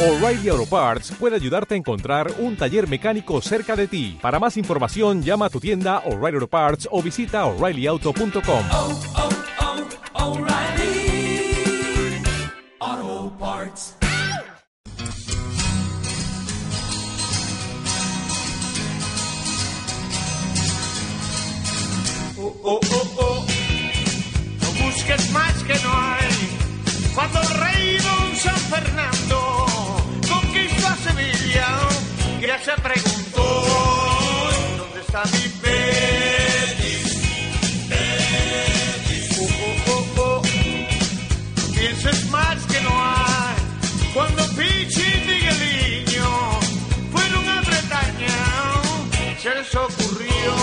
O'Reilly Auto Parts puede ayudarte a encontrar un taller mecánico cerca de ti. Para más información, llama a tu tienda O'Reilly Auto Parts o visita oreillyauto.com. oh, oh, O'Reilly Auto Parts. Oh, oh, oh, oh. No busques más que no hay. Cuando el rey don San Fernando ya se preguntó ¿dónde está mi Betis? Betis. Oh, oh, oh, oh. No pienses más que no hay. Cuando Pichi y Migueliño fueron a Bretaña, se les ocurrió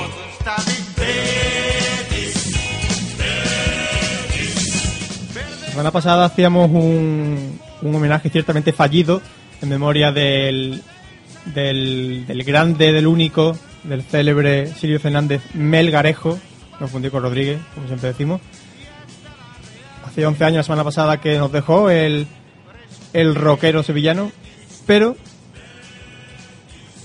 ¿dónde está mi Betis? La semana pasada hacíamos un, un homenaje ciertamente fallido en memoria del, del, grande, del único, del célebre Silvio Fernández Melgarejo, no fundí con Rodríguez, como siempre decimos. Hace 11 años, la semana pasada, que nos dejó el, el rockero sevillano, pero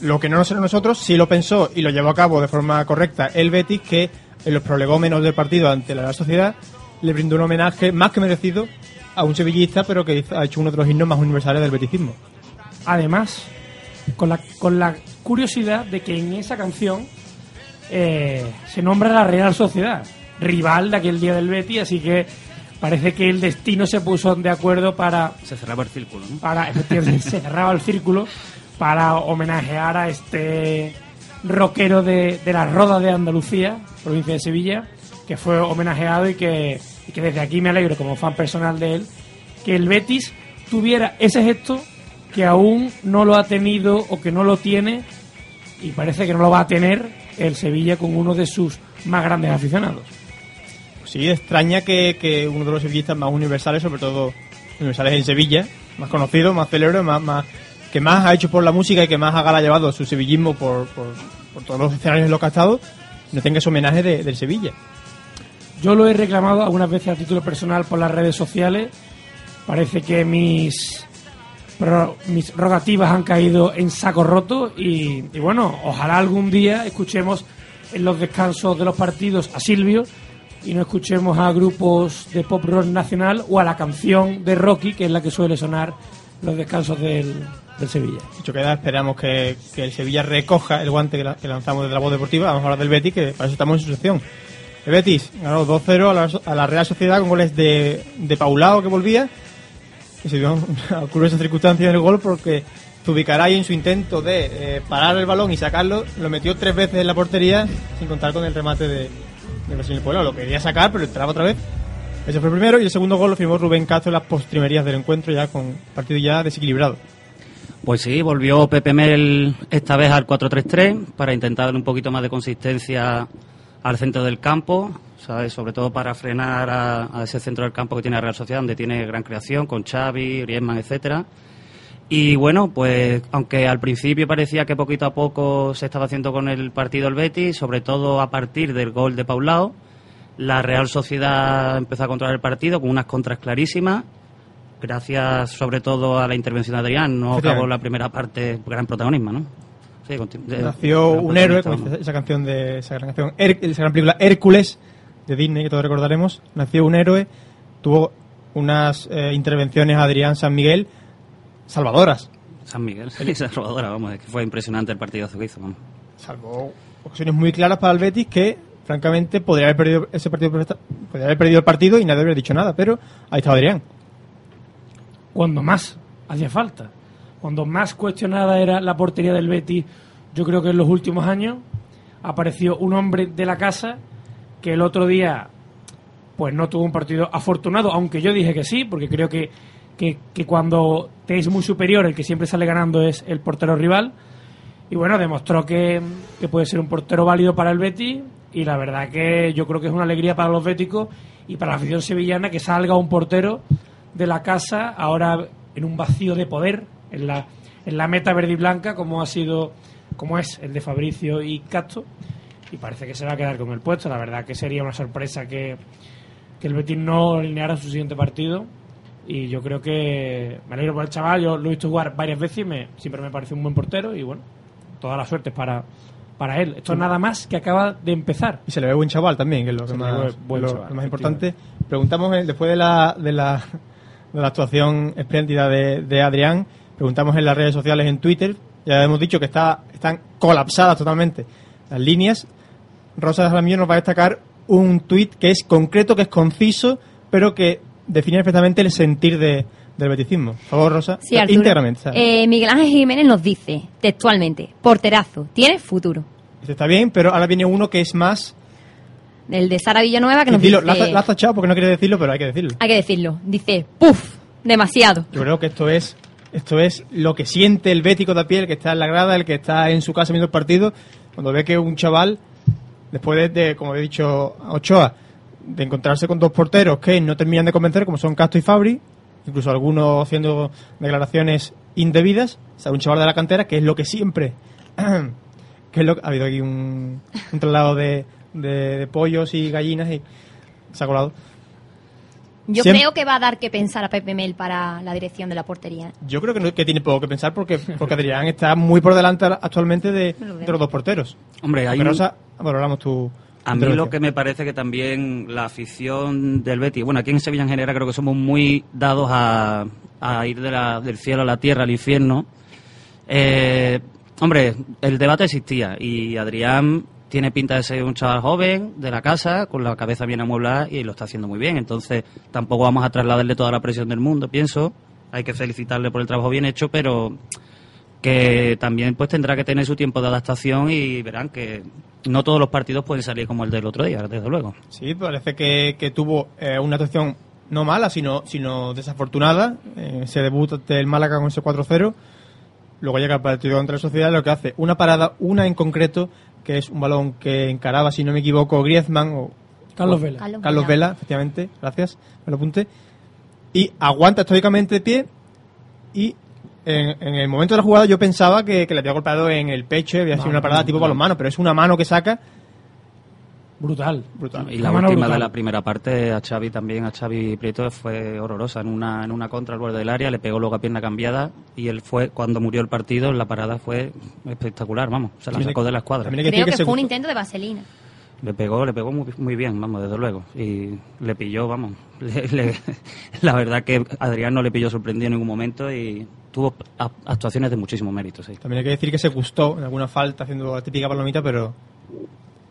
lo que no nos nosotros sí lo pensó y lo llevó a cabo de forma correcta el Betis, que en los prolegómenos del partido ante la Sociedad le brindó un homenaje más que merecido a un sevillista, pero que ha hecho uno de los himnos más universales del beticismo. Además, con la, con la curiosidad de que en esa canción eh, se nombra la Real Sociedad, rival de aquel día del Betis, así que parece que el destino se puso de acuerdo para, Se cerraba el círculo, ¿no? para efectivamente, se cerraba el círculo para homenajear a este rockero de, de la Roda de Andalucía, provincia de Sevilla, que fue homenajeado y que, y que desde aquí me alegro como fan personal de él, que el Betis tuviera ese gesto que aún no lo ha tenido o que no lo tiene y parece que no lo va a tener el Sevilla con uno de sus más grandes aficionados. Sí, extraña que, que uno de los sevillistas más universales, sobre todo universales en Sevilla, más conocido, más célebre, más, más, que más ha hecho por la música y que más ha gala llevado su sevillismo por, por, por todos los escenarios en los que ha estado, no tenga ese homenaje de- del Sevilla. Yo lo he reclamado algunas veces a título personal por las redes sociales. Parece que mis, pro- mis rogativas han caído en saco roto y, y bueno, ojalá algún día escuchemos en los descansos de los partidos a Silvio y no escuchemos a grupos de pop rock nacional o a la canción de Rocky, que es la que suele sonar los descansos del, del Sevilla. Dicho queda, esperamos que, que el Sevilla recoja el guante que, la- que lanzamos desde la voz deportiva. Vamos a hablar del Betis, que para eso estamos en su sección. El Betis ganó 2-0 a a la Real Sociedad con goles de, de Paulao, que volvía. Se dio una curiosa circunstancia en el gol porque Zubicaray en su intento de eh, parar el balón y sacarlo, lo metió tres veces en la portería sin contar con el remate de, de Brasil Puebla. Lo quería sacar, pero entraba otra vez. Ese fue el primero y el segundo gol lo firmó Rubén Castro en las postrimerías del encuentro, ya con partido ya desequilibrado. Pues sí, volvió Pepe Mel esta vez al 4-3-3 para intentar darle un poquito más de consistencia al centro del campo, ¿sabes? sobre todo para frenar a, a ese centro del campo que tiene la Real Sociedad, donde tiene gran creación con Xavi, Griezmann, etcétera. Y bueno, pues aunque al principio parecía que poquito a poco se estaba haciendo con el partido el Betis, sobre todo a partir del gol de Paulao, la Real Sociedad empezó a controlar el partido con unas contras clarísimas, gracias sobre todo a la intervención de Adrián, no acabó la primera parte gran protagonismo, ¿no? Sí, Nació un héroe, como dice esa canción de esa gran canción, esa gran película Hércules de Disney que todos recordaremos. Nació un héroe, tuvo unas eh, intervenciones Adrián San Miguel salvadoras. San Miguel, esa robadora, vamos, es que fue impresionante el partidazo que hizo, vamos. Salvó ocasiones muy claras para el Betis que francamente podría haber perdido ese partido podría haber perdido el partido y nadie habría dicho nada, pero ahí estaba Adrián. cuando más hacía falta. Cuando más cuestionada era la portería del Betis, yo creo que en los últimos años apareció un hombre de la casa que el otro día pues no tuvo un partido afortunado, aunque yo dije que sí, porque creo que, que, cuando te es muy superior, el que siempre sale ganando es el portero rival. Y bueno, demostró que, que puede ser un portero válido para el Betis y la verdad que yo creo que es una alegría para los béticos y para la afición sevillana que salga un portero de la casa ahora en un vacío de poder en la, en la meta verde y blanca como ha sido como es el de Fabricio y Castro y parece que se va a quedar con el puesto la verdad que sería una sorpresa que, que el Betis no alineara su siguiente partido Y yo creo que me alegro por el chaval, yo lo he visto jugar varias veces y me, siempre me parece un buen portero y bueno, toda la suerte para, para él. Esto es nada más que acaba de empezar. Y se le ve buen chaval también, que es lo, que más, ve buen lo- chaval, lo más importante. Preguntamos, eh, después de la, de la, de la actuación espléndida de, de Adrián, preguntamos en las redes sociales, en Twitter, ya hemos dicho que está, están colapsadas totalmente las líneas. Rosa Jaramillo nos va a destacar un tuit que es concreto, que es conciso, pero que define perfectamente el sentir de, del beticismo. Por favor, Rosa, Sí, Arturo. íntegramente. Eh, Miguel Ángel Jiménez nos dice, textualmente, porterazo, tiene futuro. Está bien, pero ahora viene uno que es más... El de Sara Villanueva que nos Dilo, dice... la has tachado porque no quiere decirlo, pero hay que decirlo. Hay que decirlo. Dice, puf, demasiado. Yo creo que esto es esto es lo que siente el bético de a pie, el que está en la grada, el que está en su casa viendo el partido, cuando ve que un chaval, después de, de, como he dicho Ochoa, de encontrarse con dos porteros que no terminan de convencer, como son Castro y Fabri, incluso algunos haciendo declaraciones indebidas, sale un chaval de la cantera, que es lo que siempre, que es lo ha habido aquí un, un traslado de, de- de pollos y gallinas y se ha colado. Yo Siem- creo que va a dar que pensar a Pepe Mel para la dirección de la portería. Yo creo que, no- que tiene poco que pensar porque, porque Adrián está muy por delante actualmente de, lo los dos porteros. Hombre, hay Pero, un- Rosa, bueno, hablamos tú. A mí lo que me parece que también la afición del Betis, bueno, aquí en Sevilla en general creo que somos muy dados a, a ir de la- del cielo a la tierra, al infierno. Eh, hombre, el debate existía y Adrián tiene pinta de ser un chaval joven de la casa, con la cabeza bien amueblada y lo está haciendo muy bien. Entonces tampoco vamos a trasladarle toda la presión del mundo, pienso. Hay que felicitarle por el trabajo bien hecho, pero que también pues tendrá que tener su tiempo de adaptación y verán que no todos los partidos pueden salir como el del otro día, desde luego. Sí, parece que, que tuvo eh, una actuación no mala, sino, sino desafortunada. Eh, ese debut ante el Málaga con ese 4-0. Luego llega el partido contra la Sociedad, lo que hace una parada, una en concreto, que es un balón que encaraba, si no me equivoco, Griezmann o Carlos Vela. Carlos Carlos Vela. Vela, efectivamente, gracias, me lo apunté. Y aguanta estoicamente de pie y en, en el momento de la jugada yo pensaba que, que le había golpeado en el pecho y había sido una parada no, tipo no. balonmano, pero es una mano que saca Brutal. brutal. Y la mano última de la primera parte a Xavi también, a Xavi Prieto fue horrorosa. En una, en una contra al borde del área, le pegó luego a pierna cambiada y él fue, cuando murió el partido, la parada fue espectacular, vamos, se la sacó de la escuadra. Creo que se fue un intento de vaselina. Le pegó, le pegó muy, muy bien, vamos, desde luego. Y le pilló, vamos. le- le- la verdad que Adrián no le pilló sorprendido en ningún momento y tuvo actuaciones de muchísimo mérito, sí. También hay que decir que se gustó en alguna falta haciendo la típica palomita, pero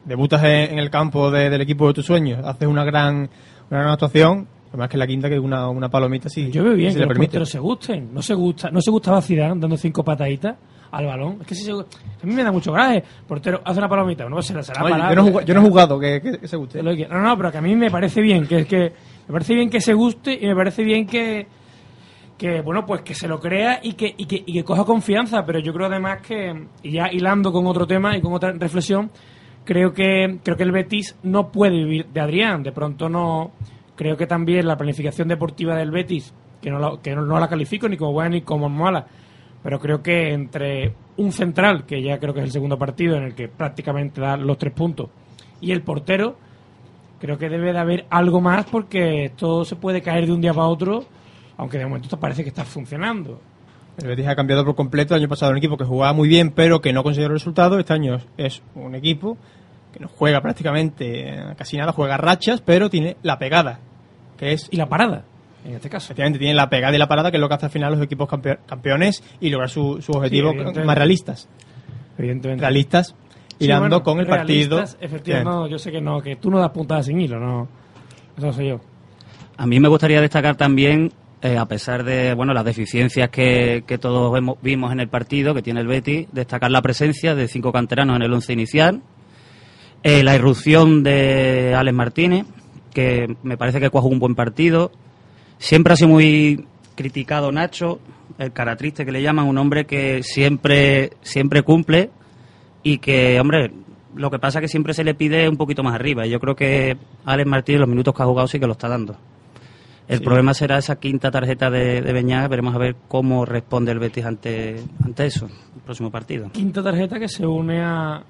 debutas en, en el campo de- del equipo de tus sueños, haces una gran, una gran actuación, además que la quinta que una, una palomita sí. Yo veo bien que los permite. porteros se gusten. No se gusta, no se gustaba Zidane dando cinco pataditas al balón. Es que si se, a mí me da mucho coraje. Portero hace una palomita, no se la será Oye, yo, no he jugado, yo no he jugado que, que- que se guste. Que- No, no, pero que a mí me parece bien, que es que me parece bien que se guste y me parece bien que que bueno pues que se lo crea y que, y que y que coja confianza pero yo creo además que y ya hilando con otro tema y con otra reflexión creo que creo que el Betis no puede vivir de Adrián de pronto no creo que también la planificación deportiva del Betis que no la, que no, la califico ni como buena ni como mala pero creo que entre un central que ya creo que es el segundo partido en el que prácticamente da los tres puntos y el portero creo que debe de haber algo más porque esto se puede caer de un día para otro, aunque de momento esto parece que está funcionando. El Betis ha cambiado por completo. El año pasado era un equipo que jugaba muy bien, pero que no consiguió resultados. Este año es un equipo que no juega prácticamente casi nada, juega rachas, pero tiene la pegada, que es Y la parada, en este caso. Efectivamente, tiene la pegada y la parada, que es lo que hace al final los equipos campe- campeones y lograr su, su objetivo Sí, evidentemente. más realistas. Evidentemente. Realistas, Sí, hilando bueno, con el partido. Efectivamente, no, yo sé que no, que tú no das puntadas sin hilo, no. Eso soy yo. A mí me gustaría destacar también, eh, a pesar de bueno las deficiencias que, que todos vimos en el partido que tiene el Betis, destacar la presencia de cinco canteranos en el once inicial, eh, la irrupción de Alex Martínez, que me parece que cuajó un buen partido. Siempre ha sido muy criticado Nacho, el cara triste que le llaman, un hombre que siempre, siempre cumple y que, hombre, lo que pasa es que siempre se le pide un poquito más arriba. Y yo creo que Alex Martínez, los minutos que ha jugado, sí que lo está dando. El Sí. problema será esa quinta tarjeta de, de Beñá. Veremos a ver cómo responde el Betis ante, ante eso, el próximo partido. Quinta tarjeta que se une a,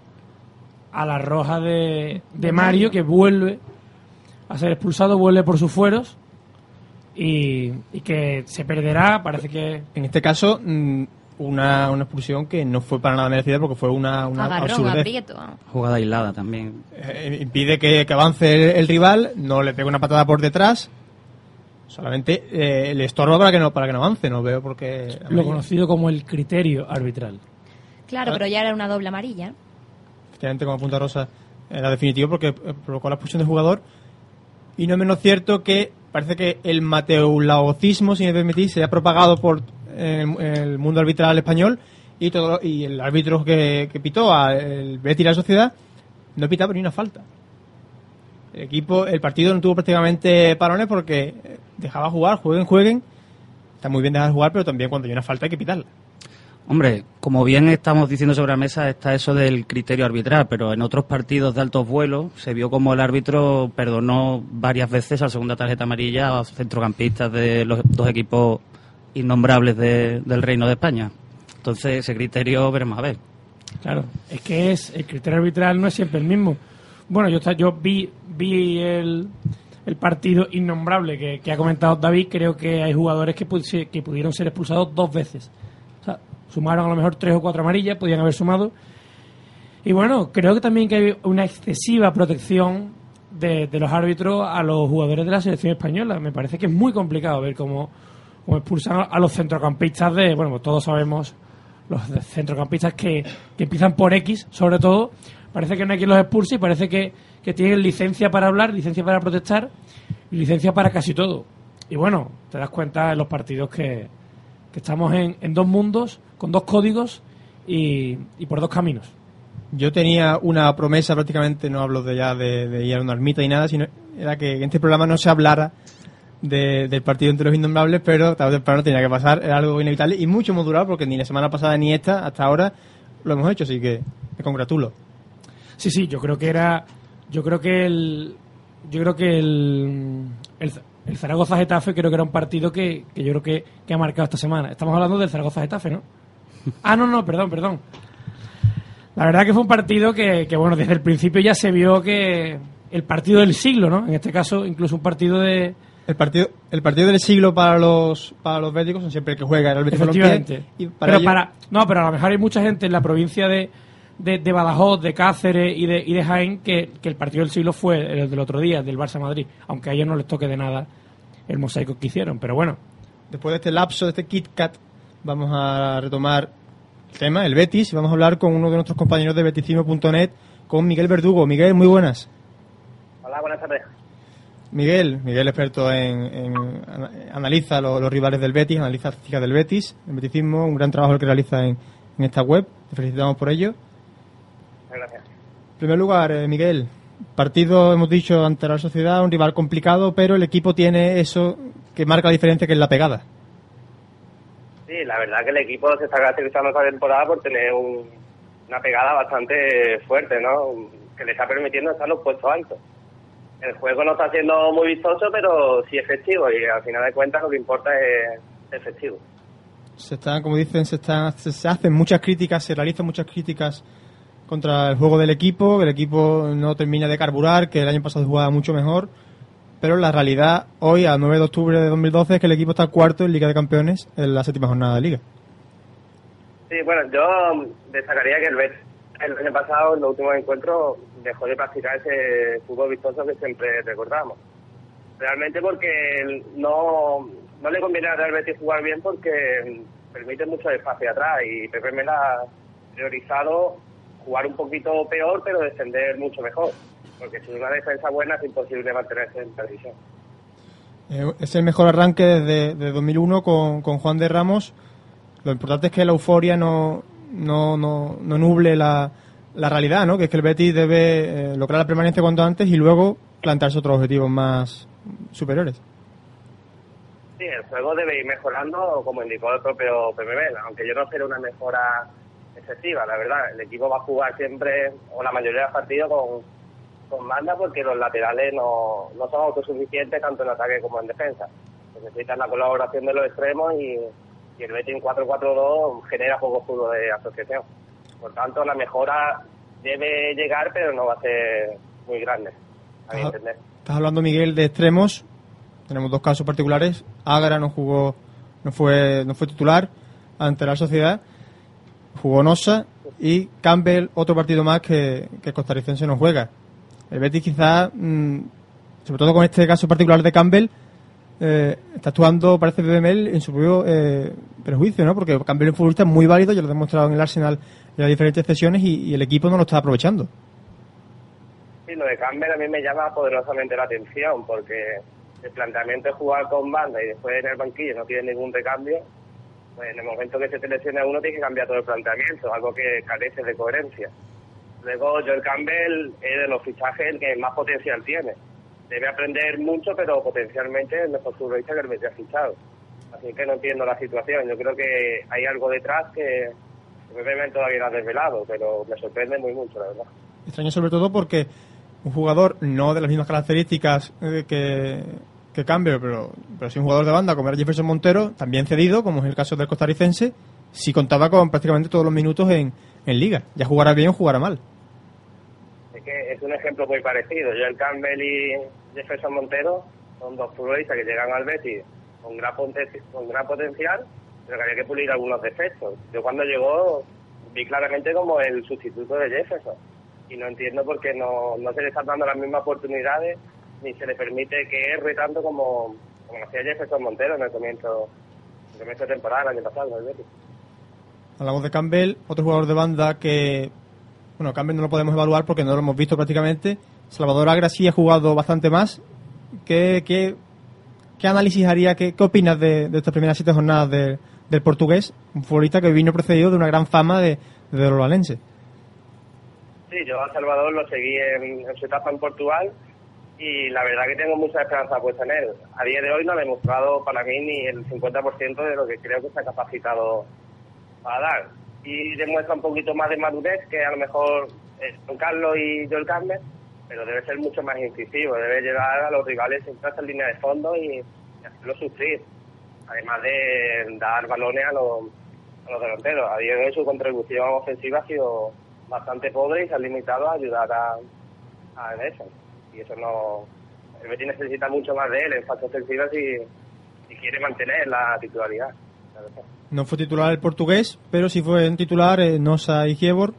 a la roja de, de Mario, que vuelve a ser expulsado, vuelve por sus fueros. y, y que se perderá, parece que... En este caso, mm, una, una expulsión que no fue para nada merecida porque fue una, una Agarrón, aprieto. Jugada aislada también. Eh, impide que, que avance el, el rival, no le pega una patada por detrás, solamente eh, le estorba para que no para que no avance, no veo por qué... Lo conocido como el criterio arbitral. Claro, Ah. pero ya era una doble amarilla. efectivamente como punta rosa era definitivo porque eh, provocó la expulsión del jugador y no es menos cierto que parece que el mateulaocismo si me permitís se ha propagado por eh, el mundo arbitral español y todo lo- y el árbitro que, que pitó al Betis y la sociedad no pitaba ni una falta el equipo el partido no tuvo prácticamente parones porque dejaba jugar jueguen jueguen está muy bien dejar jugar pero también cuando hay una falta hay que pitarla Hombre, como bien estamos diciendo sobre la mesa, está eso del criterio arbitral, pero en otros partidos de altos vuelos se vio como el árbitro perdonó varias veces a segunda tarjeta amarilla a centrocampistas de los dos equipos innombrables de- del Reino de España. Entonces, ese criterio veremos a ver. Claro, es que es el criterio arbitral no es siempre el mismo. Bueno, yo, yo vi, vi el, el partido innombrable que, ha comentado David. Creo que hay jugadores que, que pudieron ser expulsados dos veces. O sea, sumaron a lo mejor tres o cuatro amarillas, podían haber sumado. Y bueno, creo que también que hay una excesiva protección de, de los árbitros a los jugadores de la selección española. Me parece que es muy complicado ver cómo, cómo expulsan a los centrocampistas de, bueno, pues todos sabemos los centrocampistas que, que empiezan por X, sobre todo. Parece que no hay quien los expulse y parece que, que tienen licencia para hablar, licencia para protestar y licencia para casi todo. Y bueno, te das cuenta en los partidos que, que estamos en, en dos mundos, con dos códigos y, y por dos caminos. Yo tenía una promesa prácticamente, no hablo de ya de, ir a una ermita y nada, sino era que en este programa no se hablara de- del partido entre los innombrables, pero tarde o temprano tenía que pasar, era algo inevitable y mucho hemos durado porque ni la semana pasada ni esta, hasta ahora, lo hemos hecho, así que me congratulo. Sí, sí, yo creo que era. Yo creo que el. Yo creo que el. El, el Zaragoza Getafe creo que era un partido que, que yo creo que, que ha marcado esta semana. Estamos hablando del Zaragoza Getafe, ¿no? Ah, no, no, perdón, perdón. La verdad que fue un partido que, que, bueno, desde el principio ya se vio que el partido del siglo, ¿no? En este caso, incluso un partido de. El partido, el partido del siglo para los para los béticos son siempre el que juega el Betis Efectivamente. Y para pero para, no, pero a lo mejor hay mucha gente en la provincia de, de, de Badajoz, de Cáceres y de, y de Jaén que, que el partido del siglo fue el del otro día, del Barça Madrid, aunque a ellos no les toque de nada el mosaico que hicieron. Pero bueno, Después de este lapso, de este Kit Kat, vamos a retomar el tema, el Betis, y vamos a hablar con uno de nuestros compañeros de beticimo.net, con Miguel Verdugo. Miguel, muy buenas. Hola, buenas tardes. Miguel, Miguel experto en, en- ana- analiza lo- los rivales del Betis, analiza estadísticas del Betis, el beticismo, un gran trabajo el que realiza en, en esta web, te felicitamos por ello. En primer lugar, eh, Miguel, partido, hemos dicho, ante la sociedad, un rival complicado, pero el equipo tiene eso que marca la diferencia, que es la pegada. Sí, la verdad que el equipo se está caracterizando esta temporada por tener un- una pegada bastante fuerte, ¿no? Que le está permitiendo estar en los puestos altos. El juego no está siendo muy vistoso, pero sí efectivo y al final de cuentas lo que importa es efectivo. Se están, como dicen, se, están, se hacen muchas críticas, se realizan muchas críticas contra el juego del equipo, que el equipo no termina de carburar, que el año pasado jugaba mucho mejor, pero la realidad hoy, a 9 de octubre de 2012, es que el equipo está cuarto en Liga de Campeones en la séptima jornada de Liga. Sí, bueno, yo destacaría que el Betis el año pasado, en los últimos encuentros, dejó de practicar ese fútbol vistoso que siempre recordamos. Realmente porque no, no le conviene al Real Betis jugar bien porque permite mucho espacio atrás y Pepe Mel ha priorizado jugar un poquito peor pero defender mucho mejor. Porque sin una defensa buena es imposible mantenerse en la división. Eh, es el mejor arranque desde, desde 2001 con, con Juan de Ramos. Lo importante es que la euforia no, no, no, no nuble la, la realidad, ¿no? que es que el Betis debe eh, lograr la permanencia cuanto antes y luego plantearse otros objetivos más superiores. Sí, el juego debe ir mejorando, como indicó el propio PMB, aunque yo no espero una mejora excesiva, la verdad. El equipo va a jugar siempre, o la mayoría de los partidos, con, con banda porque los laterales no, no son autosuficientes tanto en ataque como en defensa. Necesitan la colaboración de los extremos y, y el Betis en 4-4-2 genera poco fútbol de asociación. Por tanto, la mejora debe llegar, pero no va a ser muy grande, a mi Ajá. entender. Estás hablando, Miguel, de extremos. tenemos dos casos particulares. Agra no jugó, no fue, no fue titular ante la sociedad, jugó Nosa y Campbell otro partido más que, que el costarricense no juega. El Betis quizás, mm, sobre todo con este caso particular de Campbell, eh, está actuando, parece BBML, en su propio eh, perjuicio, ¿no? Porque Campbell es un futbolista muy válido, ya lo ha demostrado en el Arsenal en las diferentes sesiones y, y el equipo no lo está aprovechando. Sí, lo de Campbell a mí me llama poderosamente la atención porque el planteamiento es jugar con banda y después en el banquillo no tiene ningún recambio. Pues en el momento que se te lesiona uno tiene que cambiar todo el planteamiento, algo que carece de coherencia. Luego Joel Campbell es de los fichajes el que más potencial tiene. Debe aprender mucho, pero potencialmente es el mejor futbolista que el Betis ha fichado. Así que no entiendo la situación. Yo creo que hay algo detrás que BBM todavía no ha desvelado, pero me sorprende muy mucho, la verdad. Extraño sobre todo porque un jugador no de las mismas características eh, que, que Campbell, pero, pero sí un jugador de banda como era Jefferson Montero, también cedido, como es el caso del costarricense, si contaba con prácticamente todos los minutos en, en liga. Ya jugará bien o jugará mal. Es que es un ejemplo muy parecido. Joel Campbell y Jefferson Montero son dos futbolistas que llegan al Betis con gran, con gran potencial, pero que había que pulir algunos defectos. Yo cuando llegó vi claramente como el sustituto de Jefferson y no entiendo por qué no, no se le están dando las mismas oportunidades ni se le permite que erre tanto como, como hacía Jefferson Montero en el comienzo, en el comienzo de temporada el año pasado en el Betis. Hablamos de Campbell, otro jugador de banda que, bueno, Campbell no lo podemos evaluar porque no lo hemos visto prácticamente. Salvador Agra sí ha jugado bastante más. ¿Qué, qué, qué análisis haría, qué, qué opinas de, de estas primeras siete jornadas de- del portugués? Un futbolista que vino precedido de una gran fama de, de los valenses. Sí, yo a Salvador lo seguí en, en su etapa en Portugal y la verdad que tengo mucha esperanza puesta en él. A día de hoy no ha demostrado para mí ni el 50% de lo que creo que está capacitado para dar. Y demuestra un poquito más de madurez que a lo mejor eh, Don Carlos y Joel Campbell, pero debe ser mucho más incisivo, debe llevar a los rivales siempre hasta línea de fondo y, y hacerlo sufrir. Además de dar balones a los, a los delanteros. A día de hoy su contribución ofensiva ha sido bastante pobre y se ha limitado a ayudar a, a eso. Y eso no. El Betis necesita mucho más de él en fase ofensiva si, quiere mantener la titularidad. No fue titular el portugués, pero sí fue titular eh, Nosa y Giebor.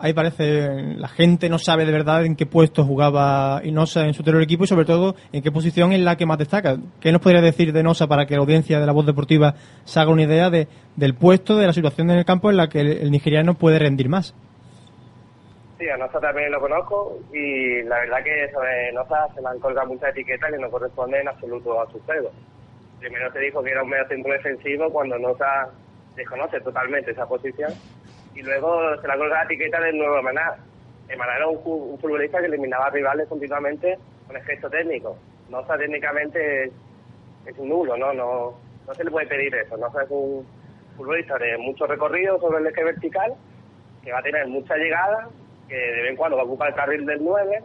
Ahí parece, la gente no sabe de verdad en qué puesto jugaba Nosa en su anterior equipo y sobre todo en qué posición es la que más destaca. ¿Qué nos podría decir de Nosa para que la audiencia de la voz deportiva se haga una idea de, del puesto, de la situación en el campo en la que el nigeriano puede rendir más? Sí, a Noza también lo conozco y la verdad que sobre Noza se le han colgado muchas etiquetas que no corresponden en absoluto a su juego. Primero se dijo que era un medio centro defensivo cuando Noza desconoce totalmente esa posición y luego se le ha colgado la etiqueta del nuevo Maná. Maná era un, un futbolista que eliminaba rivales continuamente con efecto técnico. Noza técnicamente es, es un nulo, ¿no? ¿no? No se le puede pedir eso. Noza es un futbolista de mucho recorrido sobre el eje vertical que va a tener mucha llegada, de vez en cuando va a ocupar el carril del 9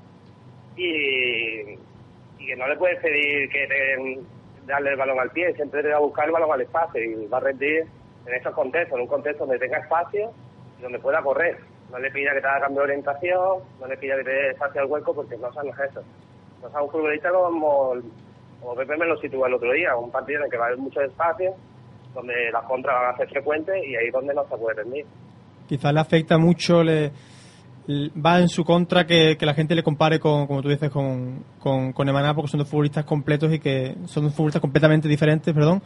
y, que no le puedes pedir que te- darle el balón al pie, siempre te va a buscar el balón al espacio y va a rendir en esos contextos, en un contexto donde tenga espacio y donde pueda correr. No le pida que te haga cambio de orientación, no le pida que te dé espacio al hueco porque no sabes eso. No sabes un futbolista como, como Pepe me lo sitúa el otro día, un partido en el que va a haber mucho espacio, donde las contras van a ser frecuentes y ahí es donde no se puede rendir. Quizás le afecta mucho, le, va en su contra que, que la gente le compare con, como tú dices, con, con, con Emaná, porque son dos futbolistas completos y que son dos futbolistas completamente diferentes, perdón.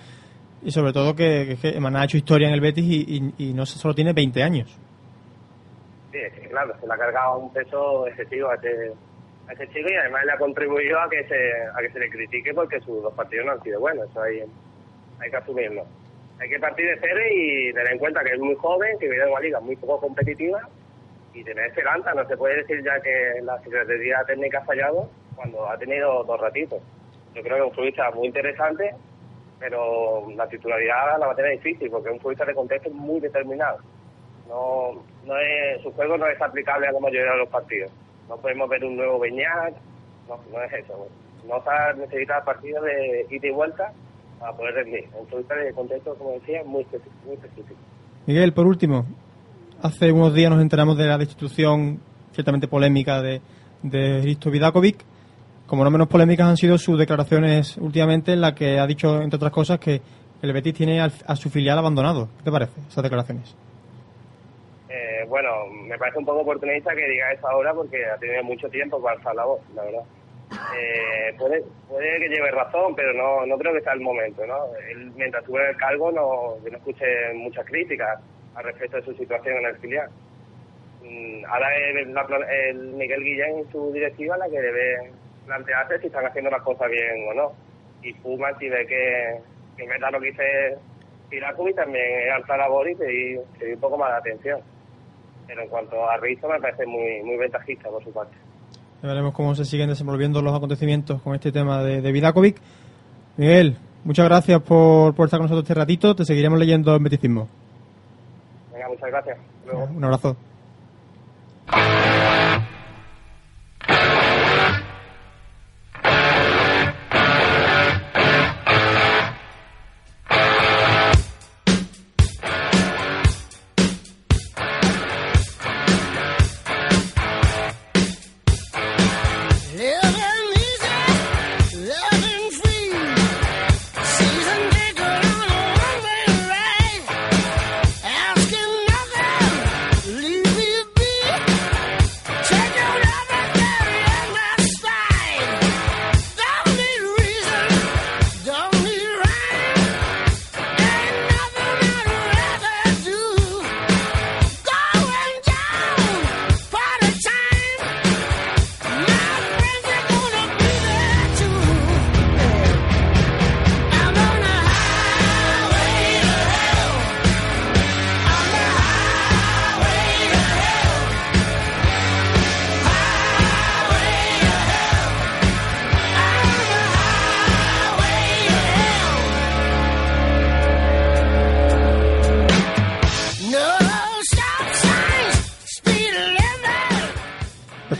Y sobre todo que, que Emaná ha hecho historia en el Betis y, y, y no solo tiene 20 años. Sí, es que claro, se le ha cargado un peso excesivo a este, a chico y además le ha contribuido a que se, a que se le critique porque sus dos partidos no han sido buenos, eso hay, hay que asumirlo. Hay que partir de cero y tener en cuenta que es muy joven, que viene de una liga muy poco competitiva y tener esperanza. No se puede decir ya que la Secretaría Técnica ha fallado cuando ha tenido dos ratitos. Yo creo que es un futbolista muy interesante, pero la titularidad la va a tener difícil porque es un futbolista de contexto muy determinado no, no es, su juego no es aplicable a la mayoría de los partidos. No podemos ver un nuevo Beñat, no, no es eso. No está necesita partidos de ida y vuelta para poder rendir. Un futbolista de contexto, como decía, muy. Muy específico. Miguel, por último, hace unos días nos enteramos de la destitución ciertamente polémica de, de Hristo Vidakovic. como no menos polémicas han sido sus declaraciones últimamente en las que ha dicho, entre otras cosas, que el Betis tiene a su filial abandonado. ¿Qué te parece esas declaraciones? Eh, bueno, me parece un poco oportunista que diga eso ahora porque ha tenido mucho tiempo para alzar la voz, la verdad. Eh, puede, que lleve razón, pero no, no creo que sea el momento, ¿no? Él, mientras estuvo en el cargo, no, no escuché muchas críticas al respecto de su situación en el filial. Mm, Ahora es la el Miguel Guillén y su directiva la que debe plantearse si están haciendo las cosas bien o no. Y Puma, si ve que, que verdad lo que dice Piracuy, también es alzar la voz y pedir, un poco más de atención. Pero en cuanto a Rizzo, me parece muy, muy ventajista por su parte. Veremos cómo se siguen desenvolviendo los acontecimientos con este tema de, de Vidakovic. Miguel, muchas gracias por, por estar con nosotros este ratito. Te seguiremos leyendo en Beticismo. Muchas gracias. Luego. Un abrazo.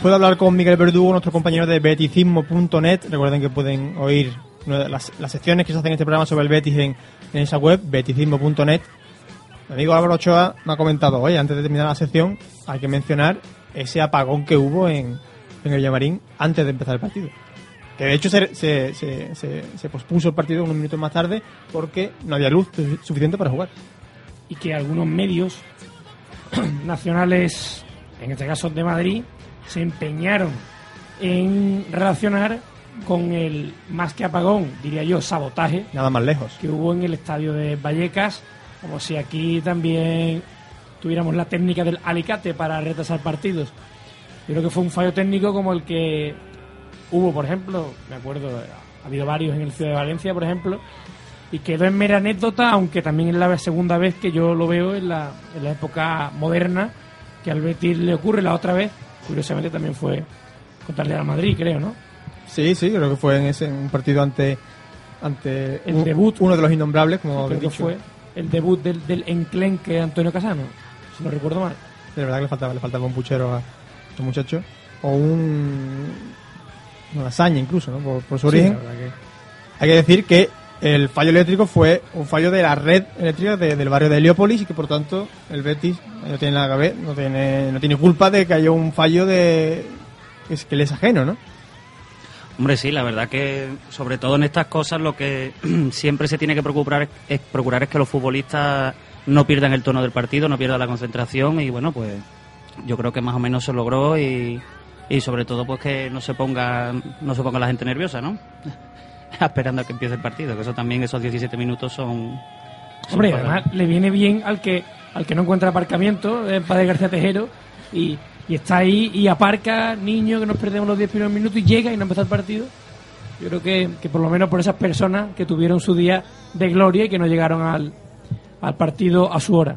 Después de hablar con Miguel Verdugo, nuestro compañero de beticismo.net, recuerden que pueden oír las, las secciones que se hacen en este programa sobre el Betis en, en esa web, beticismo.net. Mi amigo Álvaro Ochoa me ha comentado, oye, antes de terminar la sección, hay que mencionar ese apagón que hubo en, en el Llamarín antes de empezar el partido. Que de hecho se, se, se, se- pospuso el partido unos minutos más tarde porque no había luz su- suficiente para jugar. y que algunos medios nacionales, en este caso de Madrid, se empeñaron en relacionar con el más que apagón, diría yo, sabotaje Nada más lejos. que hubo en el estadio de Vallecas, como si aquí también tuviéramos la técnica del alicate para retrasar partidos. Yo creo que fue un fallo técnico como el que hubo, por ejemplo, me acuerdo, ha habido varios en el Ciudad de Valencia, por ejemplo, y quedó en mera anécdota, aunque también es la segunda vez que yo lo veo en la, en la época moderna, que al Betis le ocurre la otra vez, curiosamente también fue contra el Real Madrid, creo, ¿no? Sí, sí, creo que fue en ese un partido ante ante El un- debut. uno de los innombrables, como creo he que dicho. fue el debut del, del enclenque Antonio Casano, si no recuerdo mal. De verdad que le faltaba, le faltaba un puchero a este muchacho. O un. Una lasaña incluso, ¿no? Por, por su Sí, origen. que- Hay que decir que el fallo eléctrico fue un fallo de la red eléctrica de- del barrio de Heliópolis y que por tanto el Betis no tiene nada que ver, no tiene, no tiene culpa de que haya un fallo de. que, es, que le es ajeno, ¿no? Hombre, sí, la verdad que sobre todo en estas cosas lo que siempre se tiene que procurar es, es procurar es que los futbolistas no pierdan el tono del partido, no pierdan la concentración y bueno, pues yo creo que más o menos se logró y, y sobre todo pues que no se ponga no se ponga la gente nerviosa, ¿no? Esperando a que empiece el partido, que eso también esos 17 minutos son, son Hombre, para- además le viene bien al que al que no encuentra aparcamiento, el padre García Tejero, y, y está ahí y aparca, niño, que nos perdemos los 10 primeros minutos y llega y no empieza el partido. Yo creo que, que por lo menos por esas personas que tuvieron su día de gloria y que no llegaron al, al partido a su hora.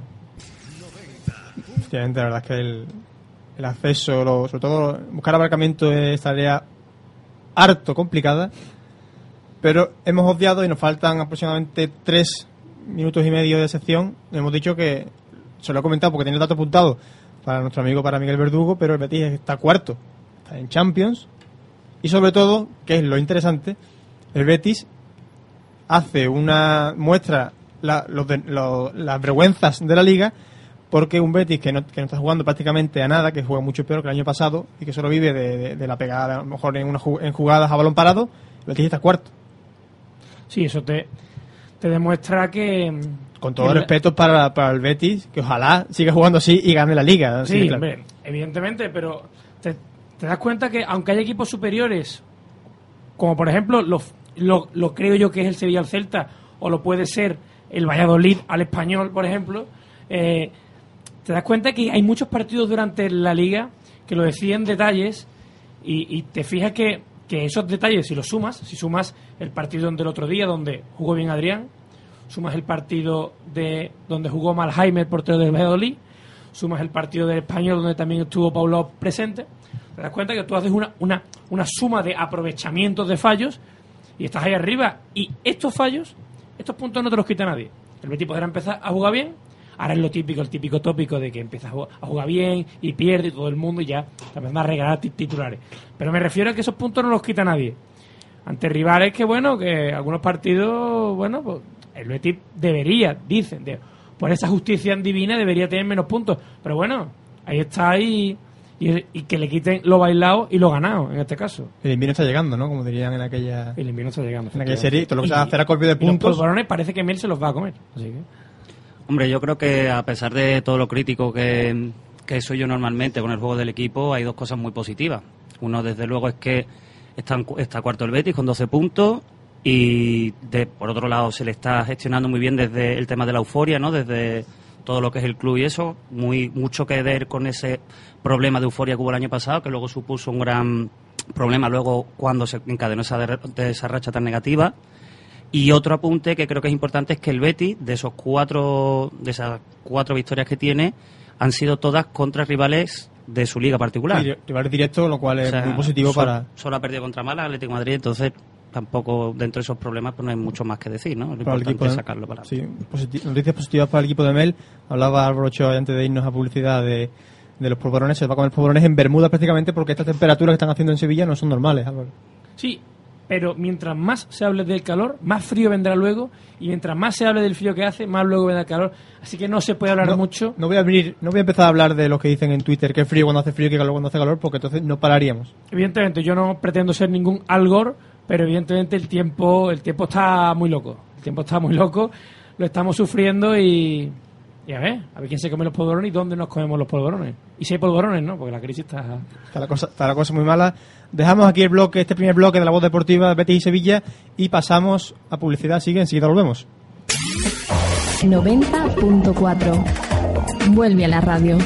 Efectivamente, la verdad es que el, el acceso, lo- sobre todo buscar aparcamiento es tarea harto complicada, pero hemos obviado y nos faltan aproximadamente tres minutos y medio de sección. Hemos dicho que, se lo he comentado porque tiene el dato apuntado para nuestro amigo, para Miguel Verdugo, pero el Betis está cuarto, está en Champions y sobre todo, que es lo interesante, el Betis hace una muestra la- los de- lo- las vergüenzas de la liga porque un Betis que no, que no está jugando prácticamente a nada, que juega mucho peor que el año pasado y que solo vive de, de- la pegada, a lo mejor en, una, en jugadas a balón parado, el Betis está cuarto. Sí, eso te, te demuestra que... Con todo el respeto para, para el Betis, que ojalá siga jugando así y gane la liga. Sí, claro. hombre, evidentemente, pero te, te das cuenta que aunque hay equipos superiores, como por ejemplo lo, lo, lo creo yo que es el Sevilla al Celta, o lo puede ser el Valladolid al Español, por ejemplo, eh, te das cuenta que hay muchos partidos durante la liga que lo deciden detalles y, y te fijas que, que esos detalles, si los sumas, si sumas el partido del otro día donde jugó bien Adrián, sumas el partido de donde jugó mal Jaime, el portero del Valladolid, sumas el partido del Español donde también estuvo Paulo presente, te das cuenta que tú haces una, una, una suma de aprovechamientos de fallos y estás ahí arriba. Y estos fallos, estos puntos no te los quita nadie. El Betis podrá empezar a jugar bien, ahora es lo típico, el típico tópico de que empieza a jugar, bien y pierde y todo el mundo y ya te van a regalar ti- titulares. Pero me refiero a que esos puntos no los quita nadie ante rivales que bueno que algunos partidos bueno pues el Betis debería dicen de- por esa justicia divina debería tener menos puntos pero bueno ahí está y, y, y que le quiten lo bailado y lo ganado en este caso El invierno está llegando, ¿no? Como dirían en aquella, el invierno está llegando en aquella serie. Todo lo que se va a hacer a de y los puntos. polvorones parece que Mel se los va a comer así que Hombre, yo creo que a pesar de todo lo crítico que, que soy yo normalmente con el juego del equipo, hay dos cosas muy positivas. Uno, desde luego, es que está, está cuarto el Betis con 12 puntos y, de, por otro lado, se le está gestionando muy bien desde el tema de la euforia, ¿no? Desde todo lo que es el club y eso, muy mucho que ver con ese problema de euforia que hubo el año pasado, que luego supuso un gran problema luego cuando se encadenó esa, de esa racha tan negativa. Y otro apunte que creo que es importante es que el Betis, de esos cuatro, de esas cuatro victorias que tiene, han sido todas contra rivales de su liga particular. Sí, rivales directos, lo cual es O sea, muy positivo para, Solo ha perdido contra Málaga, Atlético de Madrid, entonces tampoco dentro de esos problemas pues no hay mucho más que decir, ¿no? Lo para el importante equipo es sacarlo para sí, positi- noticias positivas para el equipo de Mel. Hablaba Álvaro Ochoa antes de irnos a publicidad de, de los polvorones. Se va a comer polvorones en Bermuda prácticamente porque estas temperaturas que están haciendo en Sevilla no son normales, Álvaro. Sí, pero mientras más se hable del calor, más frío vendrá luego, y mientras más se hable del frío que hace, más luego vendrá el calor. Así que no se puede hablar no, mucho. No voy a abrir, no voy a empezar a hablar de lo que dicen en Twitter, que es frío cuando hace frío y que calor cuando hace calor, porque entonces no pararíamos. Evidentemente, yo no pretendo ser ningún Algor, pero evidentemente el tiempo, el tiempo está muy loco. El tiempo está muy loco, lo estamos sufriendo y, y a ver, a ver quién se come los polvorones y dónde nos comemos los polvorones. Y si hay polvorones, ¿no? Porque la crisis está... Está la cosa, está la cosa muy mala. Dejamos aquí el bloque, este primer bloque de la voz deportiva de Betis y Sevilla y pasamos a publicidad. Sigue, enseguida volvemos. 90.4. Vuelve a la radio.